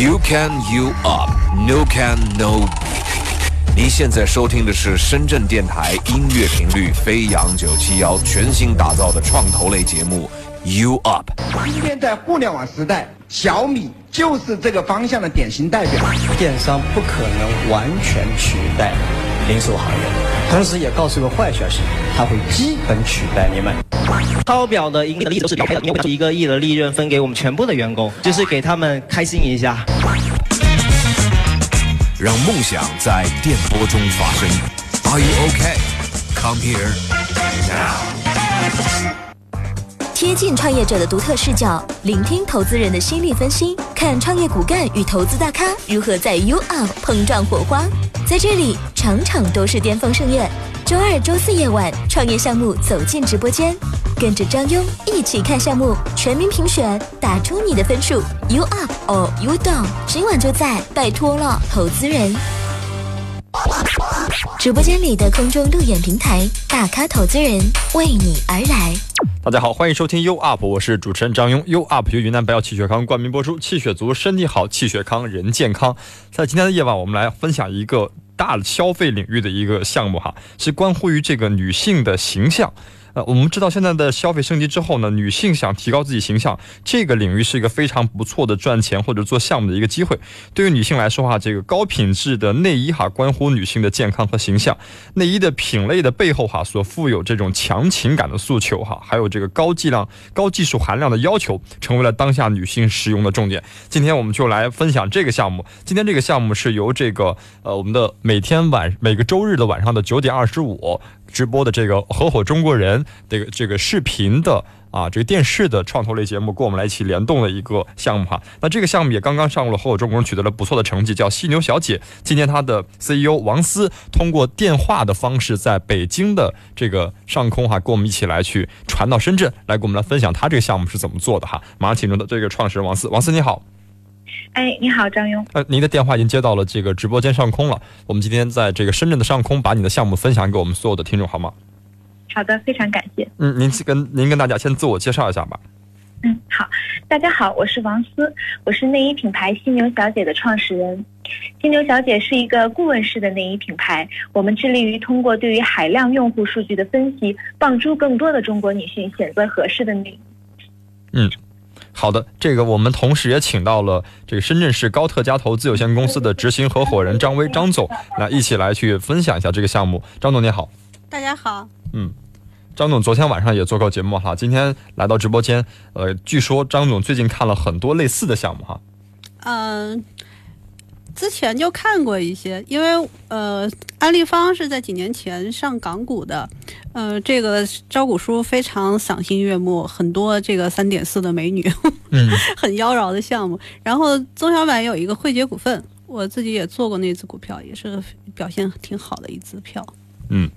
You can you up, no can no。您现在收听的是深圳电台音乐频率飞扬九七幺全新打造的创投类节目 You Up。今天在互联网时代，小米就是这个方向的典型代表。电商不可能完全取代零售行业，同时也告诉个坏消息，它会基本取代你们。超表的盈利的例子都是表的，因为一个亿的利润分给我们全部的员工，就是给他们开心一下。让梦想在电波中发生。Are you okay? Come here now. 贴近创业者的独特视角，聆听投资人的心理分析，看创业骨干与投资大咖如何在 U Up 碰撞火花。在这里，场场都是巅峰盛宴。周二、周四夜晚，创业项目走进直播间，跟着张庸一起看项目，全民评选，打出你的分数。You Up or You Down，今晚就在，拜托了，投资人。直播间里的空中路演平台，大咖投资人为你而来。大家好，欢迎收听 U Up，我是主持人张庸。U Up 由云南白药气血康冠名播出，气血足，身体好，气血康，人健康。在今天的夜晚，我们来分享一个大消费领域的一个项目哈，是关乎于这个女性的形象。呃，我们知道现在的消费升级之后呢，女性想提高自己形象，这个领域是一个非常不错的赚钱或者做项目的一个机会。对于女性来说哈，这个高品质的内衣哈，关乎女性的健康和形象。内衣的品类的背后哈，所富有这种强情感的诉求哈，还有这个高剂量、高技术含量的要求，成为了当下女性使用的重点。今天我们就来分享这个项目。今天这个项目是由这个呃，我们的每天晚每个周日的晚上的九点二十五。直播的这个合伙中国人这个这个视频的啊，这个电视的创投类节目，跟我们来一起联动的一个项目哈。那这个项目也刚刚上路了，合伙中国人取得了不错的成绩，叫犀牛小姐。今天他的 CEO 王思通过电话的方式，在北京的这个上空哈，跟我们一起来去传到深圳，来跟我们来分享他这个项目是怎么做的哈。马上请出的这个创始人王思，王思你好。哎，你好，张勇。呃，您的电话已经接到了这个直播间上空了。我们今天在这个深圳的上空，把你的项目分享给我们所有的听众，好吗？好的，非常感谢。嗯，您跟您跟大家先自我介绍一下吧。嗯，好，大家好，我是王思，我是内衣品牌犀牛小姐的创始人。犀牛小姐是一个顾问式的内衣品牌，我们致力于通过对于海量用户数据的分析，帮助更多的中国女性选择合适的内衣。嗯。好的，这个我们同时也请到了这个深圳市高特家投资有限公司的执行合伙人张威张总，来一起来去分享一下这个项目。张总你好，大家好。嗯，张总昨天晚上也做过节目哈，今天来到直播间，呃，据说张总最近看了很多类似的项目哈。嗯。之前就看过一些，因为呃，安利方是在几年前上港股的，呃，这个招股书非常赏心悦目，很多这个三点四的美女，嗯，很妖娆的项目。然后中小板有一个汇杰股份，我自己也做过那只股票，也是表现挺好的一只票。嗯。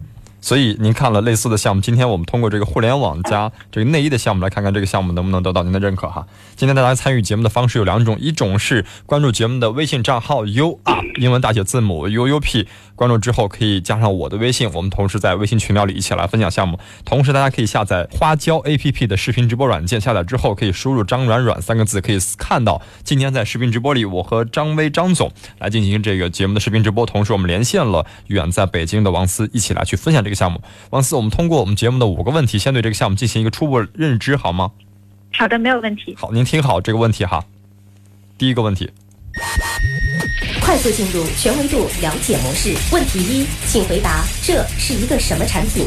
所以您看了类似的项目，今天我们通过这个互联网加这个内衣的项目来看看这个项目能不能得到您的认可哈。今天大家参与节目的方式有两种，一种是关注节目的微信账号 U Up 英文大写字母 U U P。关注之后可以加上我的微信，我们同时在微信群聊里一起来分享项目。同时，大家可以下载花椒 APP 的视频直播软件，下载之后可以输入“张软软”三个字，可以看到今天在视频直播里，我和张威张总来进行这个节目的视频直播。同时，我们连线了远在北京的王思，一起来去分享这个项目。王思，我们通过我们节目的五个问题，先对这个项目进行一个初步认知，好吗？好的，没有问题。好，您听好这个问题哈。第一个问题。快速进入全维度了解模式。问题一，请回答：这是一个什么产品？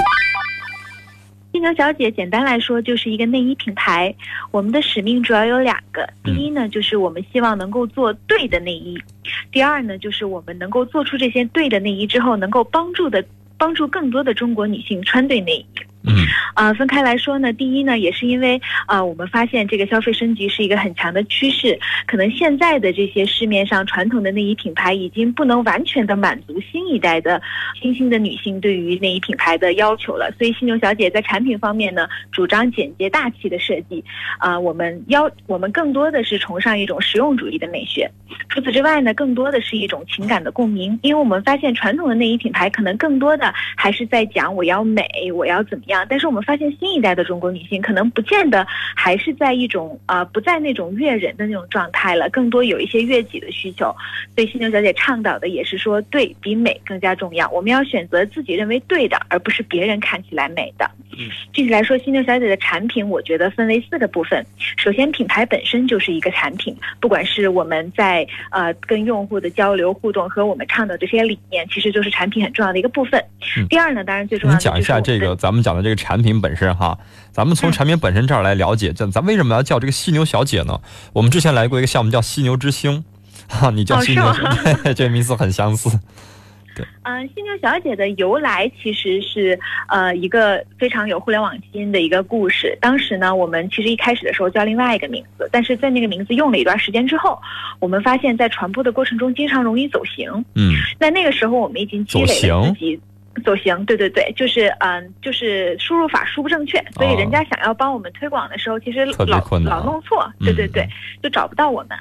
犀牛小姐，简单来说就是一个内衣品牌。我们的使命主要有两个：第一呢，就是我们希望能够做对的内衣；第二呢，就是我们能够做出这些对的内衣之后，能够帮助的帮助更多的中国女性穿对内衣。嗯，啊，分开来说呢，第一呢，也是因为啊，我们发现这个消费升级是一个很强的趋势，可能现在的这些市面上传统的内衣品牌已经不能完全的满足新一代的新兴的女性对于内衣品牌的要求了，所以犀牛小姐在产品方面呢，主张简洁大气的设计，啊，我们要我们更多的是崇尚一种实用主义的美学，除此之外呢，更多的是一种情感的共鸣，因为我们发现传统的内衣品牌可能更多的还是在讲我要美，我要怎么样。样，但是我们发现新一代的中国女性可能不见得还是在一种啊、呃不在那种悦人的那种状态了，更多有一些悦己的需求。所以犀牛小姐倡导的也是说，对比美更加重要，我们要选择自己认为对的，而不是别人看起来美的。嗯具体来说，犀牛小姐的产品，我觉得分为四个部分。首先，品牌本身就是一个产品，不管是我们在呃跟用户的交流互动和我们倡导这些理念，其实就是产品很重要的一个部分。嗯第二呢，当然最重要的您讲一下这个咱们讲的这个产品本身哈，咱们从嗯产品本身这儿来了解，这咱为什么要叫这个犀牛小姐呢？我们之前来过一个项目叫犀牛之星，哈，你叫哦犀牛，是吗对，这个名字很相似。嗯，犀牛小姐的由来其实是呃一个非常有互联网基因的一个故事。当时呢，我们其实一开始的时候叫另外一个名字，但是在那个名字用了一段时间之后，我们发现在传播的过程中经常容易走形。嗯那那个时候我们已经积累走形了自己。走形，对对对，就是嗯，就是输入法输不正确，所以人家想要帮我们推广的时候，其实老老弄错，对对嗯对，就找不到我们。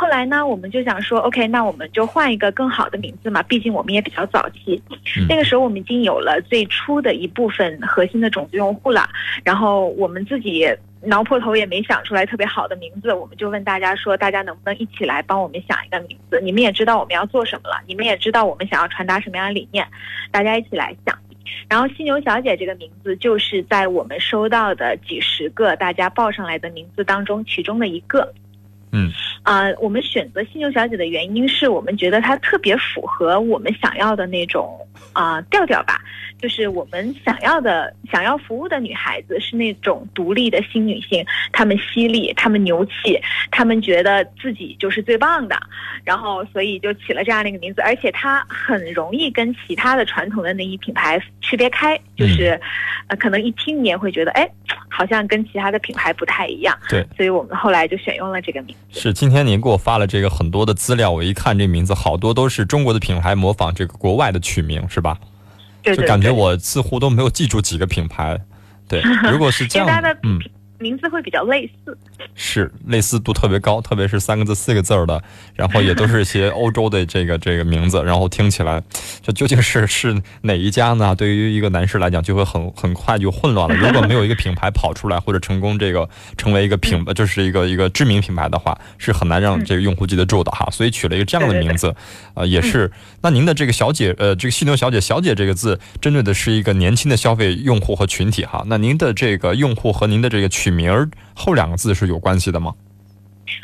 后来呢，我们就想说，OK，那我们就换一个更好的名字嘛，毕竟我们也比较早期。嗯那个时候我们已经有了最初的一部分核心的种子用户了，然后我们自己挠破头也没想出来特别好的名字，我们就问大家说，大家能不能一起来帮我们想一个名字？你们也知道我们要做什么了，你们也知道我们想要传达什么样的理念，大家一起来想。然后犀牛小姐这个名字就是在我们收到的几十个大家报上来的名字当中其中的一个。嗯，啊、我们选择犀牛小姐的原因是我们觉得她特别符合我们想要的那种啊、调调吧，就是我们想要的、想要服务的女孩子是那种独立的新女性，她们犀利，她们牛气，她们觉得自己就是最棒的，然后所以就起了这样的一个名字，而且它很容易跟其他的传统的内衣品牌区别开，就是，呃，可能一听你也会觉得，哎，好像跟其他的品牌不太一样，对，所以我们后来就选用了这个名字。是今天您给我发了这个很多的资料，我一看这名字，好多都是中国的品牌模仿这个国外的取名，是吧？对对就感觉我似乎都没有记住几个品牌。对，如果是这样嗯，名字会比较类似。是类似度特别高，特别是三个字、四个字的，然后也都是一些欧洲的这个这个名字，然后听起来，这究竟是是哪一家呢？对于一个男士来讲，就会很 很快就混乱了。如果没有一个品牌跑出来，或者成功这个成为一个品，嗯就是一个一个知名品牌的话，是很难让这个用户记得住的哈。所以取了一个这样的名字，呃，也是。那您的这个小姐，呃，这个犀牛小姐，小姐这个字，针对的是一个年轻的消费用户和群体哈。那您的这个用户和您的这个取名儿后两个字是有关系的吗？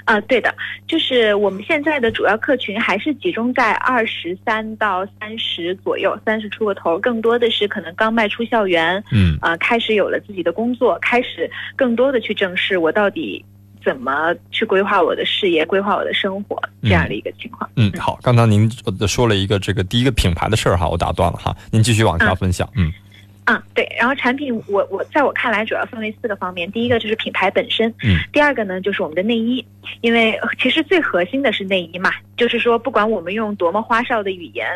啊、对的，就是我们现在的主要客群还是集中在二十三到三十左右，三十出个头，更多的是可能刚迈出校园，嗯。啊、开始有了自己的工作，开始更多的去正视我到底怎么去规划我的事业、规划我的生活这样的一个情况。嗯，好，刚才您呃说了一个这个第一个品牌的事儿哈，我打断了哈，您继续往下分享。嗯啊，对，然后产品我我在我看来主要分为四个方面，第一个就是品牌本身，嗯，第二个呢就是我们的内衣，因为呃其实最核心的是内衣嘛，就是说不管我们用多么花哨的语言。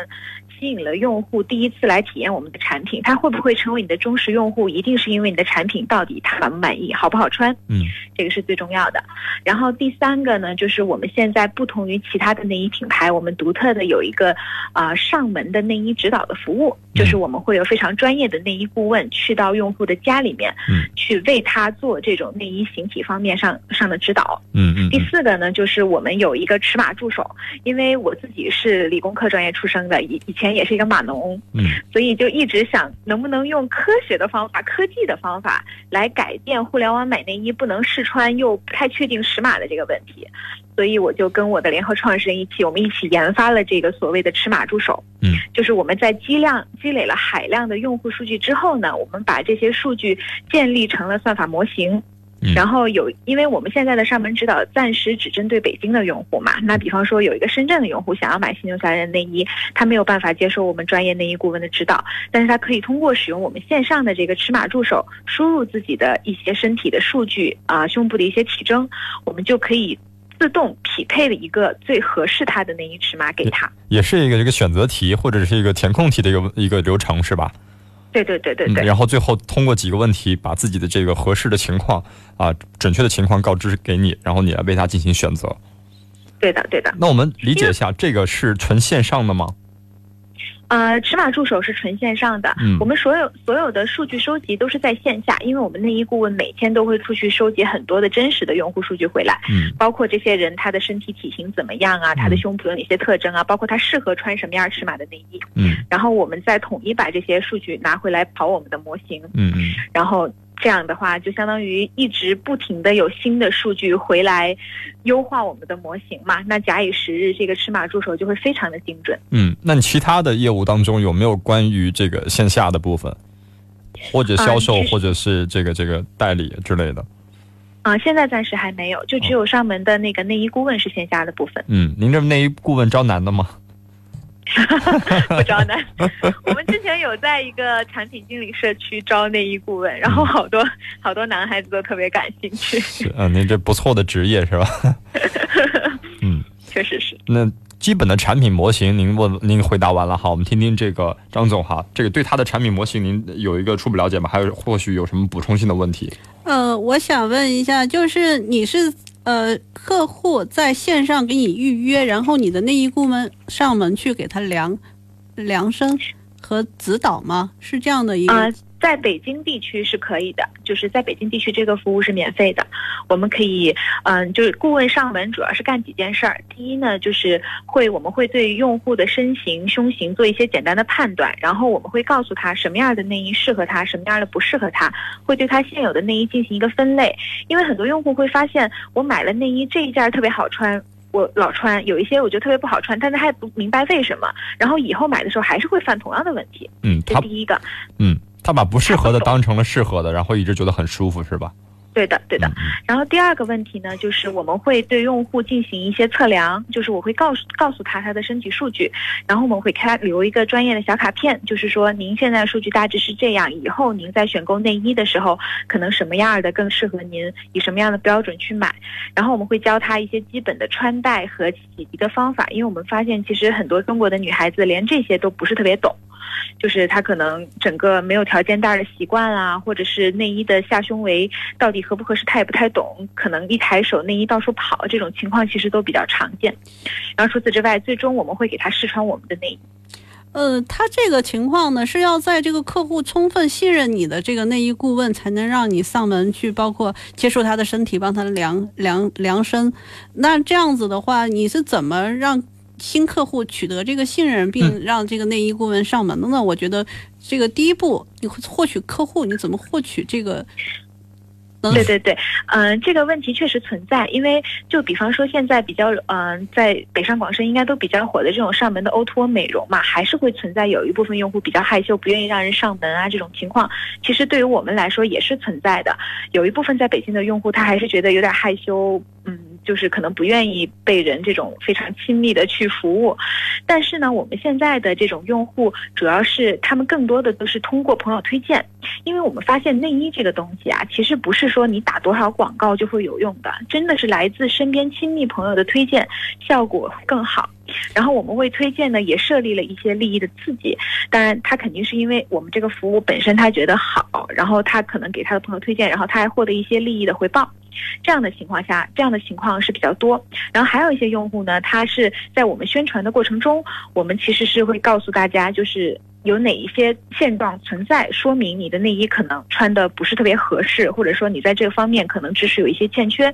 吸引了用户第一次来体验我们的产品，他会不会成为你的忠实用户，一定是因为你的产品到底他满不满意，好不好穿，嗯，这个是最重要的。然后第三个呢，就是我们现在不同于其他的内衣品牌，我们独特的有一个啊、上门的内衣指导的服务，就是我们会有非常专业的内衣顾问去到用户的家里面，嗯，去为他做这种内衣形体方面上上的指导。嗯嗯第四个呢，就是我们有一个尺码助手，因为我自己是理工科专业出身的，以以前也是一个码农，嗯所以就一直想能不能用科学的方法、科技的方法来改变互联网买内衣不能试穿又不太确定尺码的这个问题。所以我就跟我的联合创始人一起，我们一起研发了这个所谓的尺码助手。嗯，就是我们在积量积累了海量的用户数据之后呢，我们把这些数据建立成了算法模型。嗯然后有，因为我们现在的上门指导暂时只针对北京的用户嘛，那比方说有一个深圳的用户想要买新牛小姐的内衣，他没有办法接受我们专业内衣顾问的指导，但是他可以通过使用我们线上的这个尺码助手，输入自己的一些身体的数据啊、胸部的一些体征，我们就可以自动匹配了一个最合适他的内衣尺码给他。也是一个一个选择题或者是一个填空题的一个一个流程是吧？对对对对嗯，对。然后最后通过几个问题，把自己的这个合适的情况啊，准确的情况告知给你，然后你来为他进行选择。对的，对的。那我们理解一下，这个是纯线上的吗？呃，尺码助手是纯线上的，嗯我们所有所有的数据收集都是在线下，因为我们内衣顾问每天都会出去收集很多的真实的用户数据回来，嗯包括这些人他的身体体型怎么样啊，他的胸部有哪些特征啊，包括他适合穿什么样尺码的内衣，嗯。然后我们再统一把这些数据拿回来跑我们的模型，嗯嗯。然后这样的话就相当于一直不停的有新的数据回来优化我们的模型嘛，那假以时日，这个尺码助手就会非常的精准。嗯。那你其他的业务当中有没有关于这个线下的部分，或者销售，或者是这个这个代理之类的？啊、现在暂时还没有，就只有上门的那个内衣顾问是线下的部分，嗯，您这内衣顾问招男的吗？不招男。我们之前有在一个产品经理社区招内衣顾问，然后好多好多男孩子都特别感兴趣，是，嗯，您这不错的职业是吧？嗯，确实是。那基本的产品模型您问您回答完了哈，我们听听这个张总哈，这个对他的产品模型您有一个初步了解吗？还有或许有什么补充性的问题？呃，我想问一下，就是你是呃客户在线上给你预约，然后你的内衣顾问上门去给他量量身和指导吗？是这样的一个？啊、在北京地区是可以的，就是在北京地区这个服务是免费的。我们可以，嗯、就是顾问上门主要是干几件事儿。第一呢，就是会我们会对用户的身形、胸型做一些简单的判断，然后我们会告诉他什么样的内衣适合他，什么样的不适合他，会对他现有的内衣进行一个分类。因为很多用户会发现，我买了内衣这一件儿特别好穿。我老穿，有一些我觉得特别不好穿，但是他也不明白为什么，然后以后买的时候还是会犯同样的问题。嗯，他这第一个。嗯他把不适合的当成了适合的，然后一直觉得很舒服是吧？对的，对的嗯。然后第二个问题呢，就是我们会对用户进行一些测量，就是我会告诉告诉他他的身体数据，然后我们会给他留一个专业的小卡片，就是说您现在数据大致是这样，以后您在选购内衣的时候，可能什么样的更适合您，以什么样的标准去买。然后我们会教他一些基本的穿戴和洗涤的方法，因为我们发现其实很多中国的女孩子连这些都不是特别懂。就是她可能整个没有条件带的习惯啊，或者是内衣的下胸围到底合不合适，他也不太懂，可能一抬手内衣到处跑这种情况其实都比较常见。然后除此之外，最终我们会给他试穿我们的内衣。呃，他这个情况呢，是要在这个客户充分信任你的这个内衣顾问，才能让你上门去，包括接触他的身体，帮他量量量身。那这样子的话，你是怎么让新客户取得这个信任，并让这个内衣顾问上门的呢？我觉得这个第一步，你获取客户，你怎么获取这个？对对对，嗯、这个问题确实存在，因为就比方说现在比较，嗯、在北上广深应该都比较火的这种上门的 O T O 美容嘛，还是会存在有一部分用户比较害羞，不愿意让人上门啊这种情况，其实对于我们来说也是存在的。有一部分在北京的用户他还是觉得有点害羞，嗯，就是可能不愿意被人这种非常亲密的去服务。但是呢，我们现在的这种用户主要是他们更多的都是通过朋友推荐。因为我们发现内衣这个东西啊，其实不是说你打多少广告就会有用的，真的是来自身边亲密朋友的推荐，效果更好。然后我们为推荐呢也设立了一些利益的刺激，当然他肯定是因为我们这个服务本身他觉得好，然后他可能给他的朋友推荐，然后他还获得一些利益的回报。这样的情况下，这样的情况是比较多。然后还有一些用户呢，他是在我们宣传的过程中，我们其实是会告诉大家，就是有哪一些现状存在，说明你的内衣可能穿的不是特别合适，或者说你在这个方面可能知识有一些欠缺。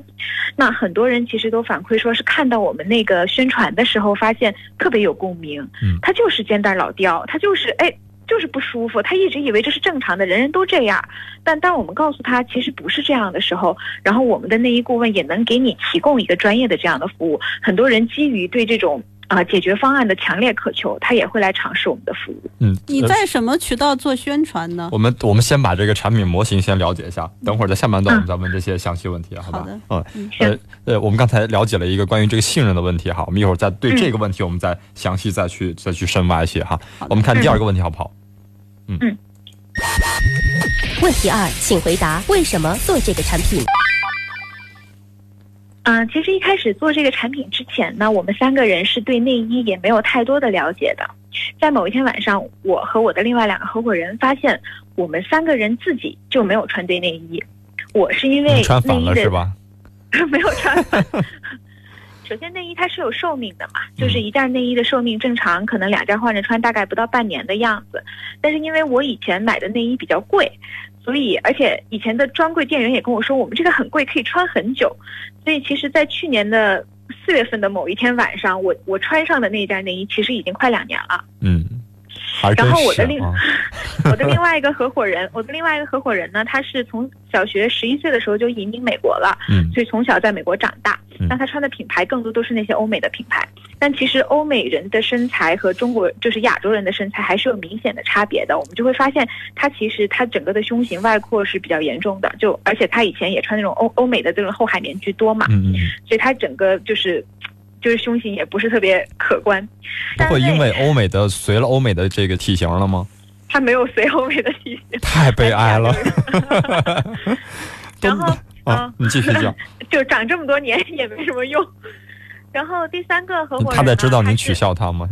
那很多人其实都反馈说是看到我们那个宣传的时候，发现特别有共鸣。嗯他就是肩带老掉，他就是哎。就是不舒服，他一直以为这是正常的，人人都这样。但当我们告诉他其实不是这样的时候，然后我们的内衣顾问也能给你提供一个专业的这样的服务。很多人基于对这种啊、解决方案的强烈渴求，他也会来尝试我们的服务。嗯，呃你在什么渠道做宣传呢？我们我们先把这个产品模型先了解一下，等会儿在下半段我们再问这些详细问题，好吧？好的嗯，嗯，呃，呃，我们刚才了解了一个关于这个信任的问题哈，我们一会儿再对这个问题我们再详细再去再去深挖一些哈。我们看第二个问题好不好？嗯问题二，请回答为什么做这个产品？嗯、其实一开始做这个产品之前呢，我们三个人是对内衣也没有太多的了解的。在某一天晚上，我和我的另外两个合伙人发现，我们三个人自己就没有穿对内衣。我是因为穿反内衣的了是吧？没有穿反，首先内衣它是有寿命的嘛，就是一件内衣的寿命正常可能两件换着穿，大概不到半年的样子。但是因为我以前买的内衣比较贵，所以而且以前的专柜店员也跟我说，我们这个很贵，可以穿很久。所以其实，在去年的四月份的某一天晚上，我我穿上的那一件内衣，其实已经快两年了。嗯，然后我的另、啊 我的另外一个合伙人，我的另外一个合伙人呢，他是从小学十一岁的时候就移民美国了，嗯所以从小在美国长大嗯。那他穿的品牌更多都是那些欧美的品牌，但其实欧美人的身材和中国就是亚洲人的身材还是有明显的差别的。我们就会发现，他其实他整个的胸型外扩是比较严重的，就而且他以前也穿那种欧欧美的这种厚海绵居多嘛，嗯嗯，所以他整个就是就是胸型也不是特别可观。不会因为欧美的随了欧美的这个体型了吗？他没有随欧美的体型。太悲哀了。然后啊，你继续讲。就长这么多年也没什么用。然后第三个合伙人他在知道您取笑他吗？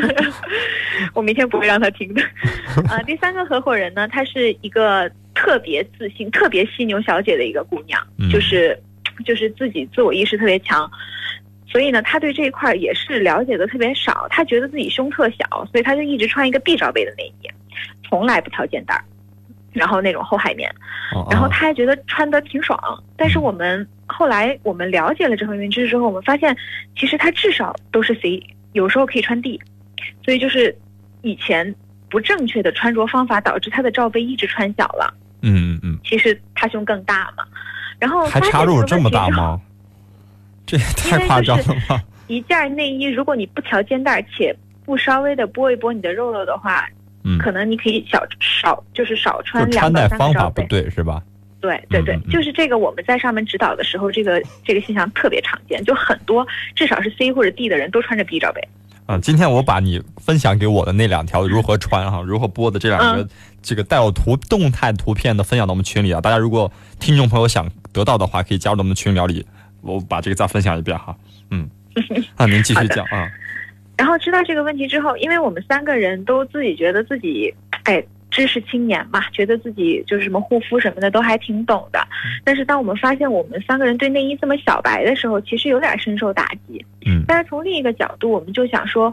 我明天不会让他听的。啊、第三个合伙人呢，她是一个特别自信、特别犀牛小姐的一个姑娘，嗯就是就是自己自我意识特别强。所以呢，他对这一块儿也是了解的特别少。他觉得自己胸特小，所以他就一直穿一个 B 罩杯的内衣，从来不挑肩带儿，然后那种厚海绵。哦然后哦他还觉得穿的挺爽，但是我们后来我们了解了这方面知识之后，我们发现其实他至少都是 C，有时候可以穿 D，所以就是以前不正确的穿着方法导致他的罩杯一直穿小了，嗯嗯嗯，其实他胸更大嘛。然后还发现插入这么？大吗？这也太夸张了吧！一件内衣如果你不调肩带，且不稍微的拨一拨你的肉肉的话，嗯，可能你可以小少就是少穿就两穿戴方到三个罩杯。法不对是吧？对对对就是这个，我们在上面指导的时候，这个这个现象特别常见，就很多至少是 C 或者 D 的人都穿着 B 罩杯。啊，今天我把你分享给我的那两条如何穿哈，如何播的这两个、嗯这个带有图动态图片的分享到我们群里啊。大家如果听众朋友想得到的话，可以加入到我们的群聊里，我把这个再分享一遍哈。嗯，啊，您继续讲啊。然后知道这个问题之后，因为我们三个人都自己觉得自己，哎，知识青年嘛，觉得自己就是什么护肤什么的都还挺懂的。但是当我们发现我们三个人对内衣这么小白的时候，其实有点深受打击。嗯但是从另一个角度，我们就想说，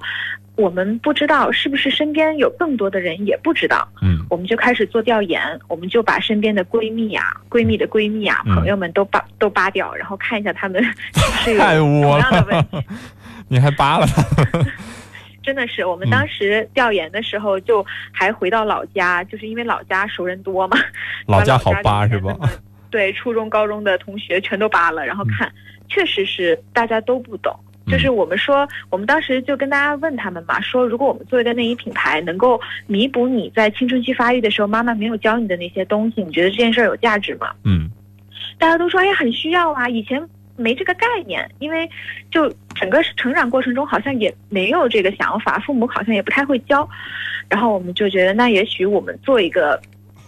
我们不知道是不是身边有更多的人也不知道。嗯我们就开始做调研，我们就把身边的闺蜜啊、闺蜜的闺蜜啊、嗯朋友们都扒都扒掉，然后看一下他们是不是有 太同窝样的问题。了，你还扒了他？真的是，我们嗯。当时调研的时候，就还回到老家，就是因为老家熟人多嘛，老家好扒是吧？对，初中、高中的同学全都扒了，然后看，确实是大家都不懂。就是我们说，我们当时就跟大家问他们嘛，说如果我们做一个内衣品牌，能够弥补你在青春期发育的时候妈妈没有教你的那些东西，你觉得这件事儿有价值吗？嗯。大家都说哎呀很需要啊，以前没这个概念，因为就整个成长过程中好像也没有这个想法，父母好像也不太会教，然后我们就觉得那也许我们做一个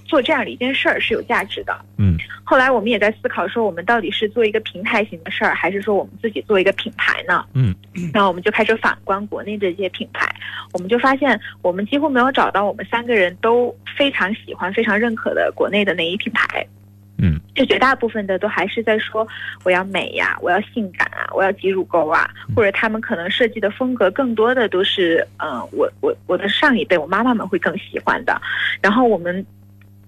做这样的一件事儿是有价值的。嗯后来我们也在思考说，我们到底是做一个平台型的事儿，还是说我们自己做一个品牌呢？嗯，然后我们就开始反观国内的一些品牌，我们就发现我们几乎没有找到我们三个人都非常喜欢、非常认可的国内的内衣品牌。嗯，就绝大部分的都还是在说我要美呀，我要性感啊，我要挤乳沟啊，或者他们可能设计的风格更多的都是，嗯、我我我的上一辈我妈妈们会更喜欢的。然后我们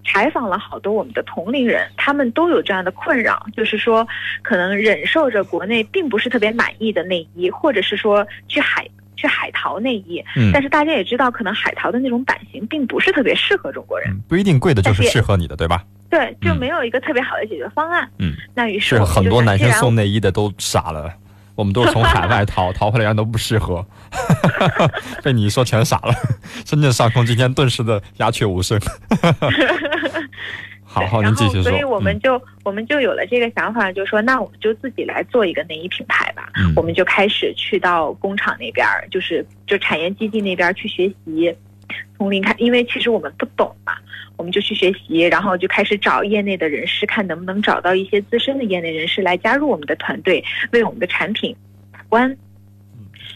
采访了好多我们的同龄人，他们都有这样的困扰，就是说可能忍受着国内并不是特别满意的内衣，或者是说去海。去海淘内衣，嗯但是大家也知道，可能海淘的那种版型并不是特别适合中国人，嗯，不一定贵的就是适合你的，对吧？对，就嗯没有一个特别好的解决方案。嗯，那于是很多男生送内衣的都傻了，我们都是从海外淘，淘回来人都不适合，被你一说全傻了。深圳上空今天顿时的鸦雀无声。好好，对然后，您继续说。所以我们嗯就、我们就有了这个想法，就说那我们就自己来做一个内衣品牌吧。嗯我们就开始去到工厂那边儿，就是就产业基地那边儿去学习，从零开，因为其实我们不懂嘛，我们就去学习，然后就开始找业内的人士，看能不能找到一些资深的业内人士来加入我们的团队，为我们的产品把关。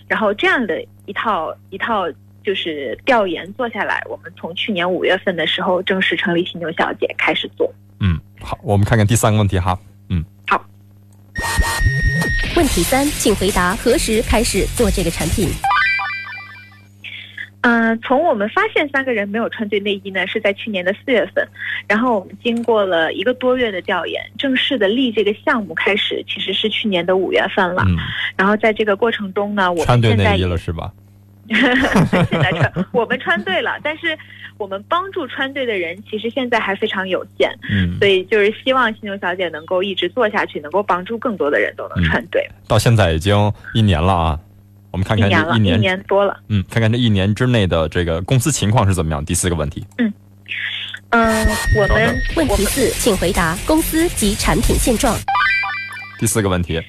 然后这样的一套一套就是调研做下来，我们从去年五月份的时候正式成立犀牛小姐开始做。嗯，好，我们看看第三个问题哈。嗯，好。问题三，请回答何时开始做这个产品？嗯，从我们发现三个人没有穿对内衣呢，是在去年的四月份，然后我们经过了一个多月的调研，正式的立这个项目开始，其实是去年的五月份了。嗯，然后在这个过程中呢，我穿对们现在也内衣了是吧？现在穿我们穿对了，但是我们帮助穿对的人其实现在还非常有限，嗯，所以就是希望犀牛小姐能够一直做下去，能够帮助更多的人都能穿对。到现在已经一年了啊，我们看看一年一年，多了。嗯，看看这一年之内的这个公司情况是怎么样。第四个问题，嗯，我们问题四，请回答公司及产品现状。第四个问题，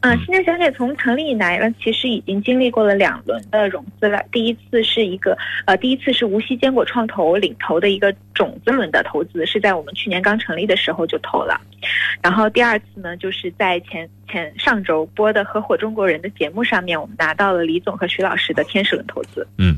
嗯，犀牛小姐从成立以来呢，其实已经经历过了两轮的融资了。第一次是一个呃，第一次是无锡坚果创投领投的一个种子轮的投资，是在我们去年刚成立的时候就投了。然后第二次呢，就是在前前上周播的《合伙中国人》的节目上面，我们拿到了李总和徐老师的天使轮投资。嗯，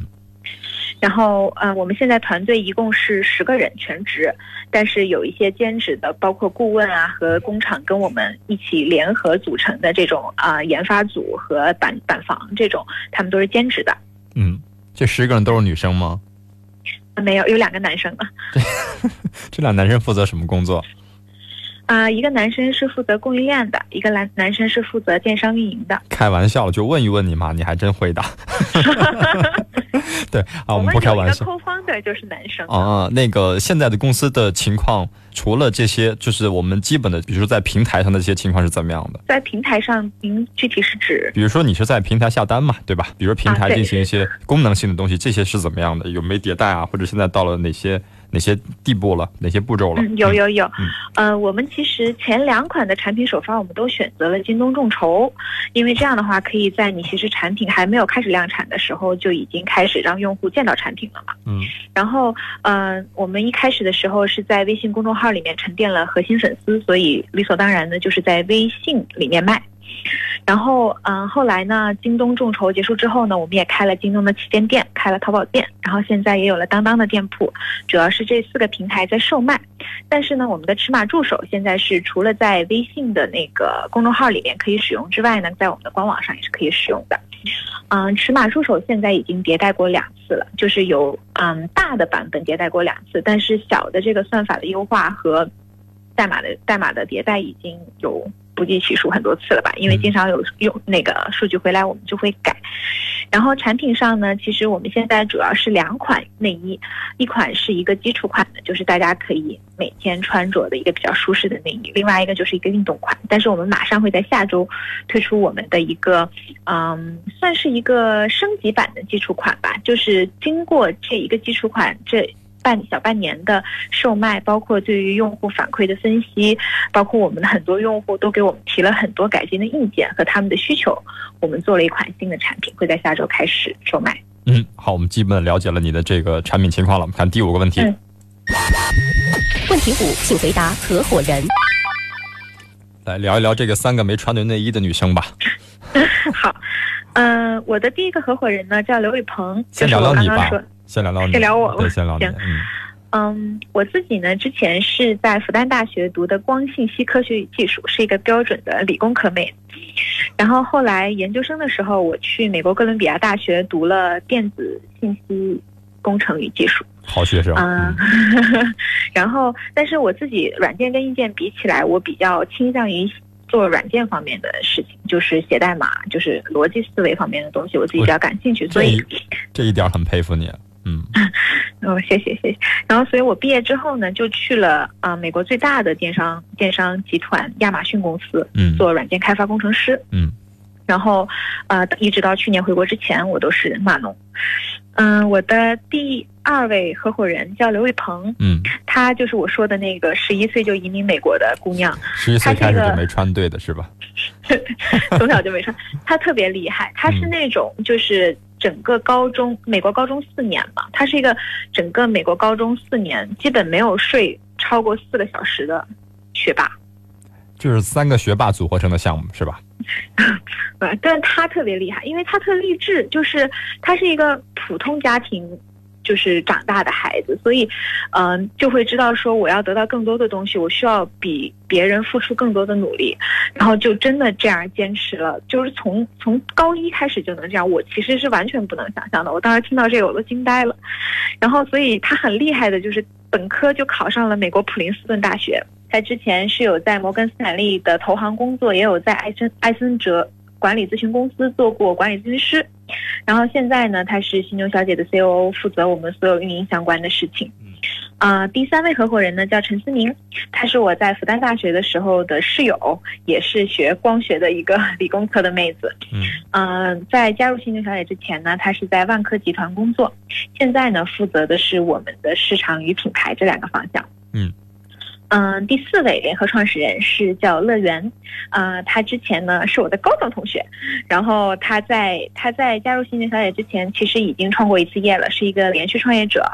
然后，呃，我们现在团队一共是十个人全职，但是有一些兼职的，包括顾问啊和工厂跟我们一起联合组成的这种啊、呃研发组和板板房这种，他们都是兼职的。嗯，这十个人都是女生吗？没有，有两个男生啊，这俩男生负责什么工作？啊、一个男生是负责供应链的，一个男男生是负责电商运营的。开玩笑了，就问一问你嘛，你还真会答。对啊，我们不开玩笑。有一个 co-founder 就是男生。啊，那个现在的公司的情况，除了这些，就是我们基本的，比如说在平台上的这些情况是怎么样的？在平台上，您具体是指？比如说你是在平台下单嘛，对吧？比如平台进行一些功能性的东西，这些是怎么样的？有没迭代啊？或者现在到了哪些哪些地步了？哪些步骤了？嗯，有有有，嗯呃，我们其实前两款的产品首发我们都选择了京东众筹，因为这样的话可以在你其实产品还没有开始量产的时候就已经开始让用户见到产品了嘛。嗯。然后，呃，我们一开始的时候是在微信公众号里面沉淀了核心粉丝，所以理所当然的就是在微信里面卖。然后，嗯、后来呢，京东众筹结束之后呢，我们也开了京东的旗舰店，开了淘宝店，然后现在也有了当当的店铺，主要是这四个平台在售卖。但是呢，我们的尺码助手现在是除了在微信的那个公众号里面可以使用之外呢，在我们的官网上也是可以使用的。嗯，尺码助手现在已经迭代过两次了，就是有嗯大的版本迭代过两次，但是小的这个算法的优化和代码的代码的迭代已经有不计其数很多次了吧？因为经常有用那个数据回来，我们就会改。然后产品上呢，其实我们现在主要是两款内衣，一款是一个基础款的，就是大家可以每天穿着的一个比较舒适的内衣；另外一个就是一个运动款。但是我们马上会在下周推出我们的一个，嗯，算是一个升级版的基础款吧，就是经过这一个基础款这。半小半年的售卖，包括对于用户反馈的分析，包括我们的很多用户都给我们提了很多改进的意见和他们的需求，我们做了一款新的产品，会在下周开始售卖。嗯，好，我们基本了解了你的这个产品情况了。我们看第五个问题。嗯问题五，请回答合伙人。来聊一聊这个三个没穿对内衣的女生吧。好，嗯、我的第一个合伙人呢叫刘伟鹏，先聊聊你吧刚刚说。，先聊聊你。先聊我对，先聊你。行嗯嗯，我自己呢，之前是在复旦大学读的光信息科学与技术，是一个标准的理工科妹。然后后来研究生的时候，我去美国哥伦比亚大学读了电子信息工程与技术。好学生。嗯，然后，但是我自己软件跟硬件比起来，我比较倾向于做软件方面的事情，就是写代码，就是逻辑思维方面的东西，我自己比较感兴趣，所以这一点很佩服你。嗯 哦，谢谢谢谢。然后，所以我毕业之后呢，就去了啊、呃美国最大的电商电商集团亚马逊公司嗯做软件开发工程师。嗯然后，呃，一直到去年回国之前，我都是码农。嗯，我的第二位合伙人叫刘卫鹏，嗯，她就是我说的那个十一岁就移民美国的姑娘，十一岁开始就没穿对的是吧？从小就没穿。她特别厉害，她是那种就是整个高中美国高中四年嘛，他是一个整个美国高中四年基本没有睡超过四个小时的学霸。就是三个学霸组合成的项目是吧？呃，但是她特别厉害，因为他特励志，就是他是一个普通家庭。就是长大的孩子，所以，嗯、就会知道说我要得到更多的东西，我需要比别人付出更多的努力，然后就真的这样坚持了，就是从从高一开始就能这样，我其实是完全不能想象的。我当时听到这个我都惊呆了，然后所以他很厉害的就是本科就考上了美国普林斯顿大学，在之前是有在摩根斯坦利的投行工作，也有在艾森艾森哲管理咨询公司做过管理咨询师，然后现在呢，她是犀牛小姐的 COO，负责我们所有运营相关的事情。啊、第三位合伙人呢叫陈思明，她是我在复旦大学的时候的室友，也是学光学的一个 理工科的妹子。嗯嗯、在加入犀牛小姐之前呢，她是在万科集团工作，现在呢负责的是我们的市场与品牌这两个方向。嗯。嗯，第四位联合创始人是叫乐园，啊、他之前呢是我的高中同学，然后他在他在加入犀牛小姐之前，其实已经创过一次业了，是一个连续创业者，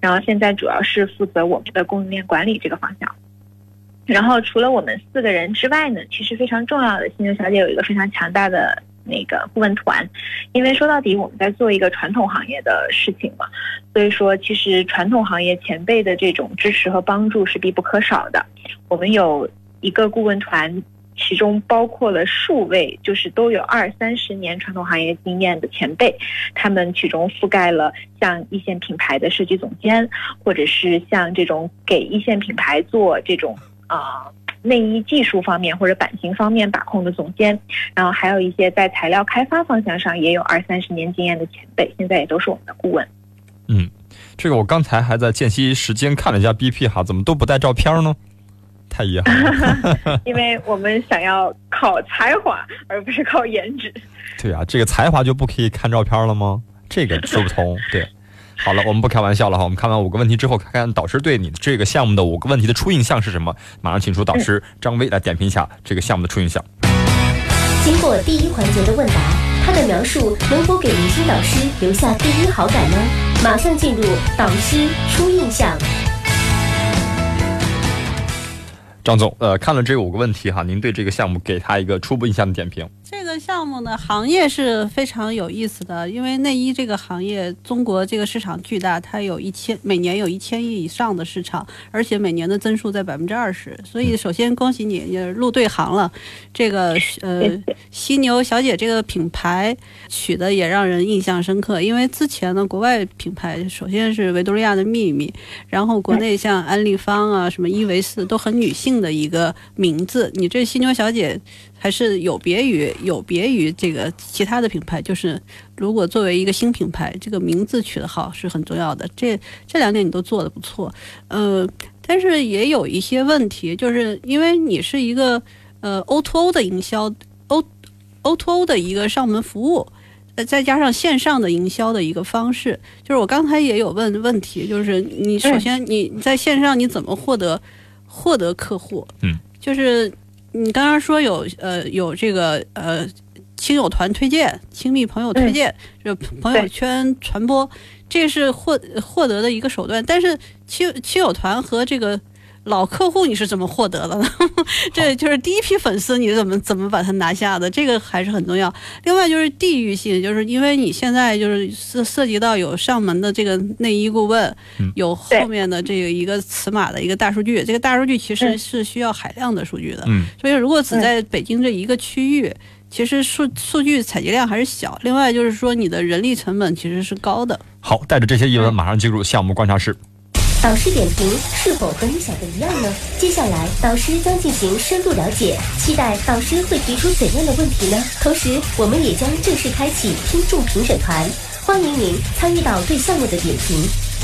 然后现在主要是负责我们的供应链管理这个方向。然后除了我们四个人之外呢，其实非常重要的，犀牛小姐有一个非常强大的那个顾问团，因为说到底我们在做一个传统行业的事情嘛，所以说其实传统行业前辈的这种支持和帮助是必不可少的。我们有一个顾问团，其中包括了数位，就是都有二三十年传统行业经验的前辈，他们其中覆盖了像一线品牌的设计总监，或者是像这种给一线品牌做这种啊。内衣技术方面或者版型方面把控的总监，然后还有一些在材料开发方向上也有二三十年经验的前辈，现在也都是我们的顾问。嗯，这个我刚才还在间隙时间看了一下 BP 哈，怎么都不带照片呢？太遗憾了。因为我们想要靠才华，而不是靠颜值。对啊，这个才华就不可以看照片了吗？这个说不通。对，好了，我们不开玩笑了哈。我们看完五个问题之后，看看导师对你这个项目的五个问题的初印象是什么？马上请出导师张威来点评一下这个项目的初印象。经过第一环节的问答，他的描述能否给明星导师留下第一好感呢？马上进入导师初印象。张总，呃，看了这五个问题哈，您对这个项目给他一个初步印象的点评。这个项目呢，行业是非常有意思的，因为内衣这个行业，中国这个市场巨大，它有一千每年有一千亿以上的市场，而且每年的增速在百分之二十。所以，首先恭喜你，你入对行了。这个呃，犀牛小姐这个品牌取的也让人印象深刻，因为之前呢，国外品牌首先是维多利亚的秘密，然后国内像安利芳啊、什么伊维斯都很女性的一个名字。你这犀牛小姐。还是有别于有别于这个其他的品牌，就是如果作为一个新品牌，这个名字取得好是很重要的。这这两点你都做得不错，呃，但是也有一些问题，就是因为你是一个呃 O to O 的营销，O O to O 的一个上门服务，呃，再加上线上的营销的一个方式，就是我刚才也有问问题，就是你首先你在线上你怎么获得获得客户？嗯，就是。你刚刚说有呃有这个呃亲友团推荐、亲密朋友推荐，就朋友圈传播，这是获获得的一个手段。但是亲亲友团和这个老客户你是怎么获得的呢？这就是第一批粉丝你怎么怎么把它拿下的？这个还是很重要。另外就是地域性，就是因为你现在就是涉涉及到有上门的这个内衣顾问，有后面的这个一个尺码的一个大数据，这个大数据其实是需要海量的数据的。嗯，所以如果只在北京这一个区域，其实数数据采集量还是小。另外就是说你的人力成本其实是高的。好，带着这些疑问，马上进入项目观察室。导师点评是否和你想的一样呢？接下来导师将进行深入了解，期待导师会提出怎样的问题呢？同时，我们也将正式开启听众评审团，欢迎您参与到对项目的点评。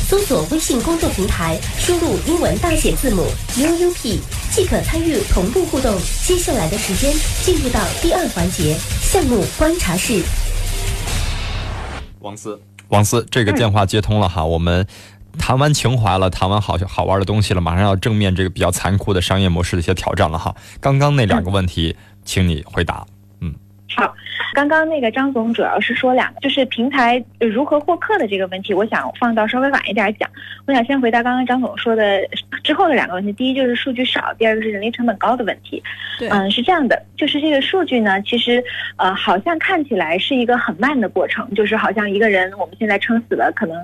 搜索微信公众平台，输入英文大写字母 UUP 即可参与同步互动。接下来的时间进入到第二环节项目观察室。王思，王思，这个电话接通了哈，我们。谈完情怀了，谈完好好玩的东西了，马上要正面这个比较残酷的商业模式的一些挑战了哈。刚刚那两个问题，请你回答。好，刚刚那个张总主要是说两个，就是平台如何获客的这个问题，我想放到稍微晚一点讲。我想先回答刚刚张总说的之后的两个问题，第一就是数据少，第二个是人力成本高的问题。对，嗯，是这样的，就是这个数据呢，其实呃好像看起来是一个很慢的过程，就是好像一个人我们现在撑死了，可能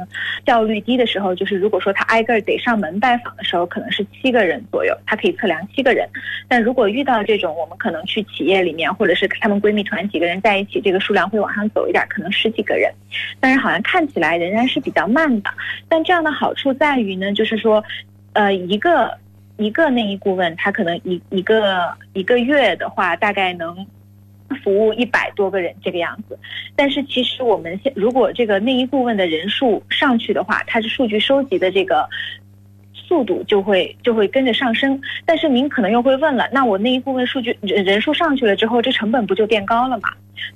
效率低的时候，就是如果说他挨个得上门拜访的时候，可能是七个人左右，他可以测量七个人。但如果遇到这种我们可能去企业里面，或者是他们闺蜜团几个人在一起，这个数量会往上走一点，可能十几个人。但是好像看起来仍然是比较慢的。但这样的好处在于呢，就是说，呃，一个一个内衣顾问，他可能一一个一个月的话，大概能服务一百多个人这个样子。但是其实我们现如果这个内衣顾问的人数上去的话，它是数据收集的这个。速度就会就会跟着上升，但是您可能又会问了，那我那一部分数据人人数上去了之后，这成本不就变高了吗？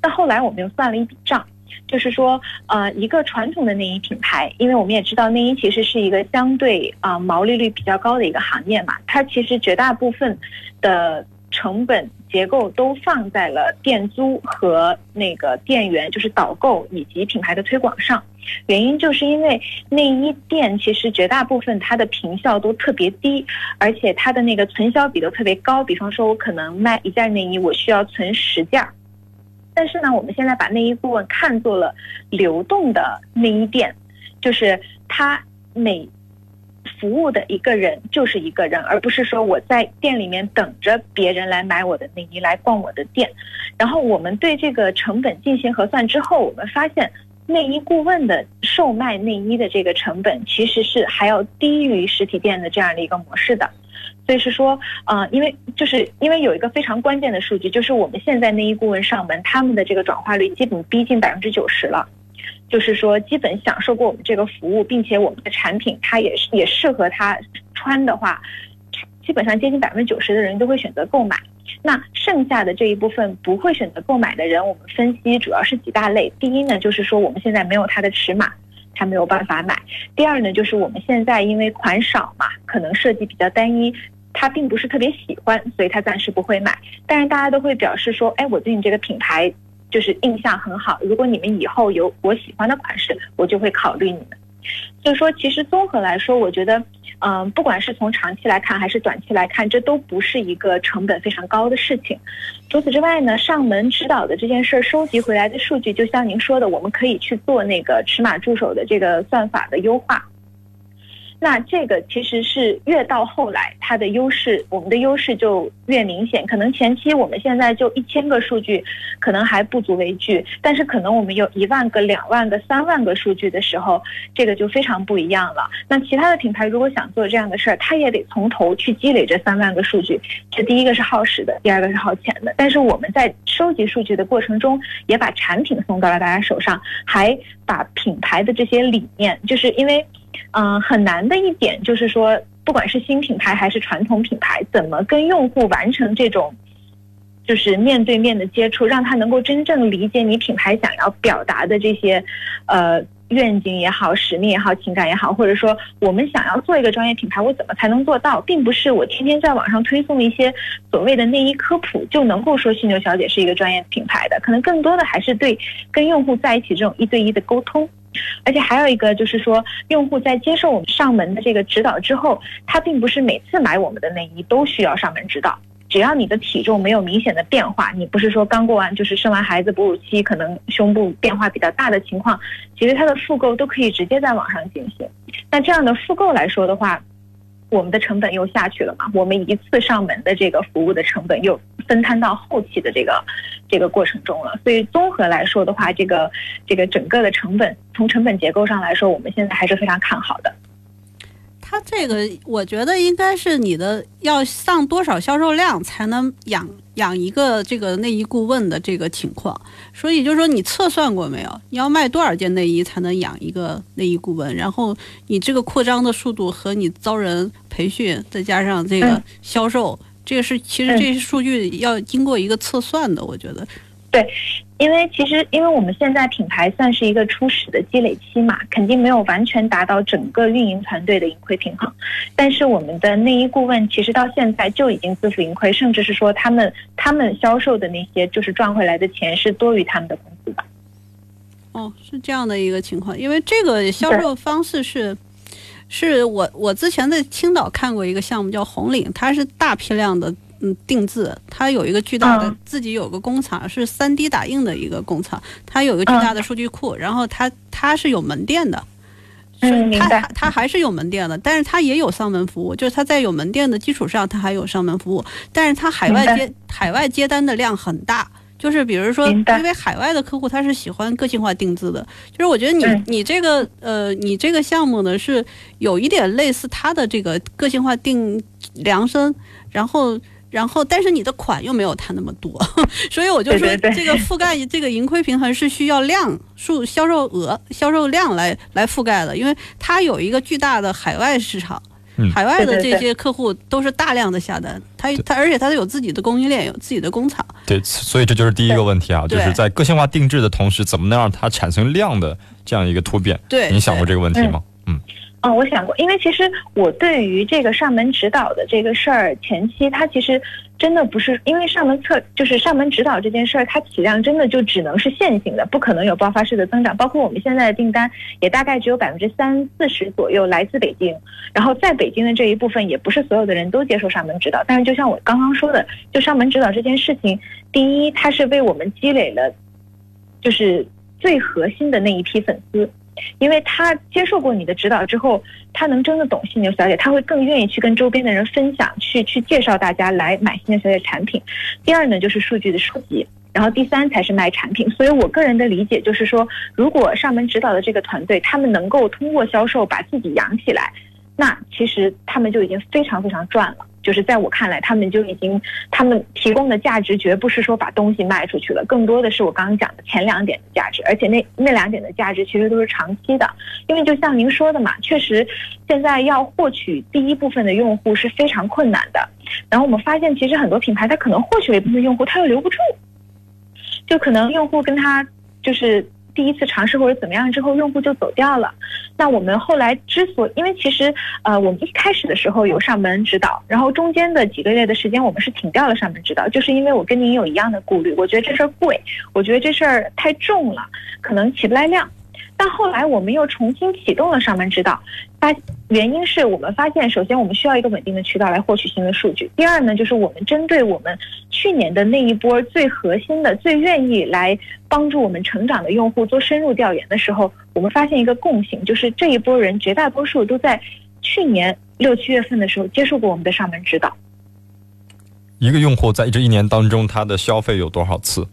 那后来我们又算了一笔账，就是说，呃，一个传统的内衣品牌，因为我们也知道内衣其实是一个相对啊毛利率比较高的一个行业嘛，它其实绝大部分的。成本结构都放在了店租和那个店员，就是导购以及品牌的推广上。原因就是因为内衣店其实绝大部分它的平效都特别低，而且它的那个存销比都特别高。比方说，我可能卖一件内衣，我需要存十件。但是呢，我们现在把内衣顾问看作了流动的内衣店，就是它每。服务的一个人就是一个人，而不是说我在店里面等着别人来买我的内衣来逛我的店。然后我们对这个成本进行核算之后，我们发现内衣顾问的售卖内衣的这个成本其实是还要低于实体店的这样的一个模式的。所以是说，呃，因为就是因为有一个非常关键的数据，就是我们现在内衣顾问上门，他们的这个转化率基本逼近百分之九十了。就是说，基本享受过我们这个服务，并且我们的产品它也是也适合他穿的话，基本上接近百分之九十的人都会选择购买。那剩下的这一部分不会选择购买的人，我们分析主要是几大类。第一呢，就是说我们现在没有他的尺码，他没有办法买；第二呢，就是我们现在因为款少嘛，可能设计比较单一，他并不是特别喜欢，所以他暂时不会买。但是大家都会表示说，哎，我对你这个品牌。就是印象很好。如果你们以后有我喜欢的款式，我就会考虑你们。所以说，其实综合来说，我觉得，嗯，不管是从长期来看还是短期来看，这都不是一个成本非常高的事情。除此之外呢，上门指导的这件事儿，收集回来的数据，就像您说的，我们可以去做那个尺码助手的这个算法的优化。那这个其实是越到后来，它的优势，我们的优势就越明显。可能前期我们现在就一千个数据，可能还不足为惧，但是可能我们有一万个、两万个、三万个数据的时候，这个就非常不一样了。那其他的品牌如果想做这样的事儿，他也得从头去积累这三万个数据，这第一个是耗时的，第二个是耗钱的。但是我们在收集数据的过程中，也把产品送到了大家手上，还把品牌的这些理念，就是因为。嗯，很难的一点就是说，不管是新品牌还是传统品牌，怎么跟用户完成这种，就是面对面的接触，让他能够真正理解你品牌想要表达的这些，呃，愿景也好，使命也好，情感也好，或者说我们想要做一个专业品牌，我怎么才能做到？并不是我天天在网上推送一些所谓的内衣科普就能够说犀牛小姐是一个专业品牌的，可能更多的还是对跟用户在一起这种一对一的沟通。而且还有一个就是说，用户在接受我们上门的这个指导之后，他并不是每次买我们的内衣都需要上门指导。只要你的体重没有明显的变化，你不是说刚过完就是生完孩子哺乳期，可能胸部变化比较大的情况，其实它的复购都可以直接在网上进行。那这样的复购来说的话，我们的成本又下去了嘛？我们一次上门的这个服务的成本又分摊到后期的这个这个过程中了。所以综合来说的话，这个这个整个的成本从成本结构上来说，我们现在还是非常看好的。他这个我觉得应该是你的要上多少销售量才能养养一个这个内衣顾问的这个情况，所以就是说你测算过没有？你要卖多少件内衣才能养一个内衣顾问？然后你这个扩张的速度和你招人培训，再加上这个销售，这个是其实这些数据要经过一个测算的，我觉得。对。因为其实，因为我们现在品牌算是一个初始的积累期嘛，肯定没有完全达到整个运营团队的盈亏平衡。但是我们的内衣顾问其实到现在就已经自负盈亏，甚至是说他们他们销售的那些就是赚回来的钱是多于他们的工资的。哦，是这样的一个情况，因为这个销售方式是，是我我之前在青岛看过一个项目叫红岭，它是大批量的嗯定制，它有一个巨大的、嗯自己有个工厂，是三 D 打印的一个工厂，它有一个巨大的数据库，然后它它是有门店的。是它它还是有门店的，但是它也有上门服务，就是它在有门店的基础上，它还有上门服务，但是它海外接海外接单的量很大，就是比如说，因为海外的客户他是喜欢个性化定制的，就是我觉得你、嗯你这个呃你这个项目呢是有一点类似它的这个个性化定量身，然后。然后，但是你的款又没有它那么多，所以我就说这个覆盖这个盈亏平衡是需要量数销售额、销售量来来覆盖的，因为它有一个巨大的海外市场，嗯。海外的这些客户都是大量的下单，它它而且它有自己的供应链，有自己的工厂。对，所以这就是第一个问题啊，就是在个性化定制的同时，怎么能让它产生量的这样一个突变？对。你想过这个问题吗？嗯，嗯，嗯我想过，因为其实我对于这个上门指导的这个事儿，前期它其实真的不是因为上门测，就是上门指导这件事儿，它体量真的就只能是线性的，不可能有爆发式的增长。包括我们现在的订单，也大概只有百分之三四十左右来自北京，然后在北京的这一部分，也不是所有的人都接受上门指导。但是就像我刚刚说的，就上门指导这件事情，第一，它是为我们积累了，就是最核心的那一批粉丝。因为他接受过你的指导之后，他能真的懂犀牛小姐，他会更愿意去跟周边的人分享，去去介绍大家来买犀牛小姐产品。第二呢，就是数据的收集，然后第三才是卖产品。所以我个人的理解就是说，如果上门指导的这个团队，他们能够通过销售把自己养起来，那其实他们就已经非常非常赚了。就是在我看来，他们就已经，他们提供的价值绝不是说把东西卖出去了，更多的是我刚刚讲的前两点的价值，而且那那两点的价值其实都是长期的，因为就像您说的嘛，确实现在要获取第一部分的用户是非常困难的，然后我们发现其实很多品牌它可能获取了一部分用户，它又留不住，就可能用户跟他就是。第一次尝试或者怎么样之后，用户就走掉了。那我们后来之所，因为其实呃，我们一开始的时候有上门指导，然后中间的几个月的时间，我们是停掉了上门指导，就是因为我跟您有一样的顾虑，我觉得这事儿贵，我觉得这事儿太重了，可能起不来量。但后来我们又重新启动了上门指导，发原因是我们发现，首先我们需要一个稳定的渠道来获取新的数据。第二呢，就是我们针对我们去年的那一波最核心的、最愿意来帮助我们成长的用户做深入调研的时候，我们发现一个共性，就是这一波人绝大多数都在去年六七月份的时候接受过我们的上门指导。一个用户在这一年当中，他的消费有多少次？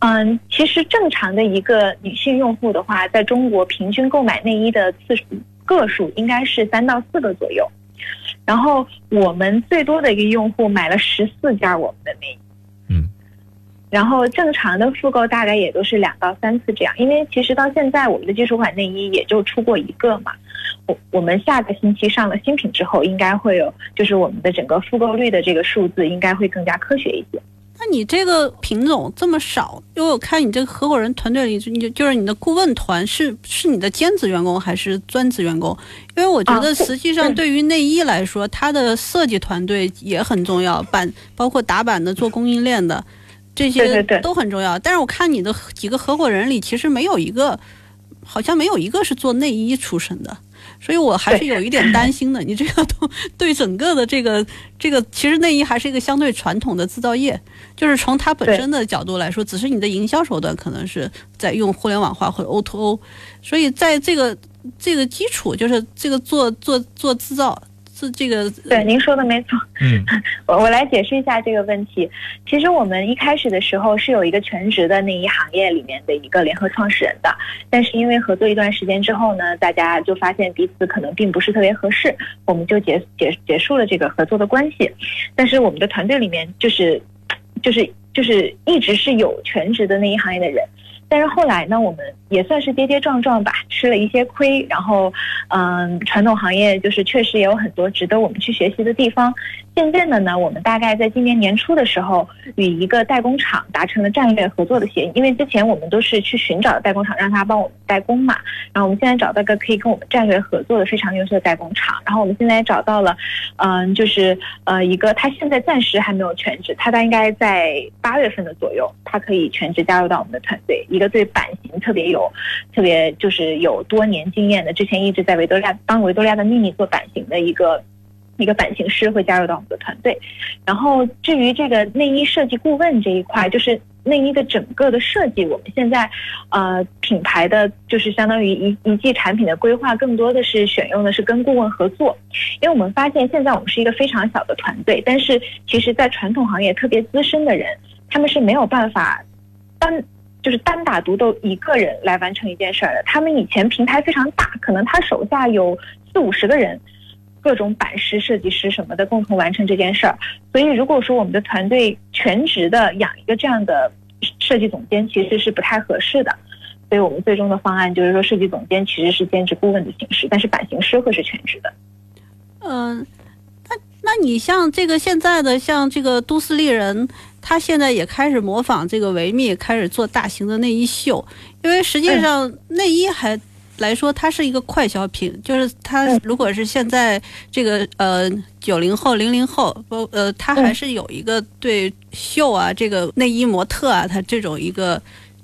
嗯，其实正常的一个女性用户的话，在中国平均购买内衣的次数个数应该是三到四个左右。然后我们最多的一个用户买了十四件我们的内衣。嗯。然后正常的复购大概也都是两到三次这样，因为其实到现在我们的基础款内衣也就出过一个嘛。我我们下个星期上了新品之后，应该会有，就是我们的整个复购率的这个数字应该会更加科学一些。那你这个品种这么少，因为我看你这个合伙人团队里，你就就是你的顾问团是是你的兼职员工还是专职员工？因为我觉得啊实际上对于内衣来说，它的设计团队也很重要，版包括打版的、做供应链的，这些都很重要。但是我看你的几个合伙人里，其实没有一个，好像没有一个是做内衣出身的。所以我还是有一点担心的。你这个都对整个的这个这个，其实内衣还是一个相对传统的制造业，就是从它本身的角度来说，只是你的营销手段可能是在用互联网化或者 O to O，所以在这个这个基础，就是这个做做做制造。是这个对，您说的没错。嗯，我我来解释一下这个问题。其实我们一开始的时候是有一个全职的内衣行业里面的一个联合创始人的，但是因为合作一段时间之后呢，大家就发现彼此可能并不是特别合适，我们就结结结束了这个合作的关系。但是我们的团队里面就是就是就是一直是有全职的内衣行业的人。但是后来呢，我们也算是跌跌撞撞吧，吃了一些亏。然后，嗯，传统行业就是确实也有很多值得我们去学习的地方。渐渐的呢，我们大概在今年年初的时候，与一个代工厂达成了战略合作的协议。因为之前我们都是去寻找代工厂，让他帮我们代工嘛。然后我们现在找到一个可以跟我们战略合作的非常优秀的代工厂。然后我们现在找到了，嗯，就是呃一个，他现在暂时还没有全职，他大概在八月份的左右，他可以全职加入到我们的团队。一个对版型特别有、特别就是有多年经验的，之前一直在维多利亚帮维多利亚的秘密做版型的一个。一个版型师会加入到我们的团队，然后至于这个内衣设计顾问这一块，就是内衣的整个的设计，我们现在，呃，品牌的就是相当于一一季产品的规划，更多的是选用的是跟顾问合作，因为我们发现现在我们是一个非常小的团队，但是其实在传统行业特别资深的人，他们是没有办法单就是单打独斗一个人来完成一件事儿的，他们以前平台非常大，可能他手下有四五十个人。各种版师、设计师什么的共同完成这件事儿，所以如果说我们的团队全职的养一个这样的设计总监，其实是不太合适的。所以我们最终的方案就是说，设计总监其实是兼职顾问的形式，但是版型师会是全职的。嗯，那那你像这个现在的像这个都市丽人，他现在也开始模仿这个维密，开始做大型的内衣秀，因为实际上内衣还。来说，它是一个快消品，就是它如果是现在这个呃九零后、零零后，不呃，它还是有一个对秀啊，这个内衣模特啊，它这种一个。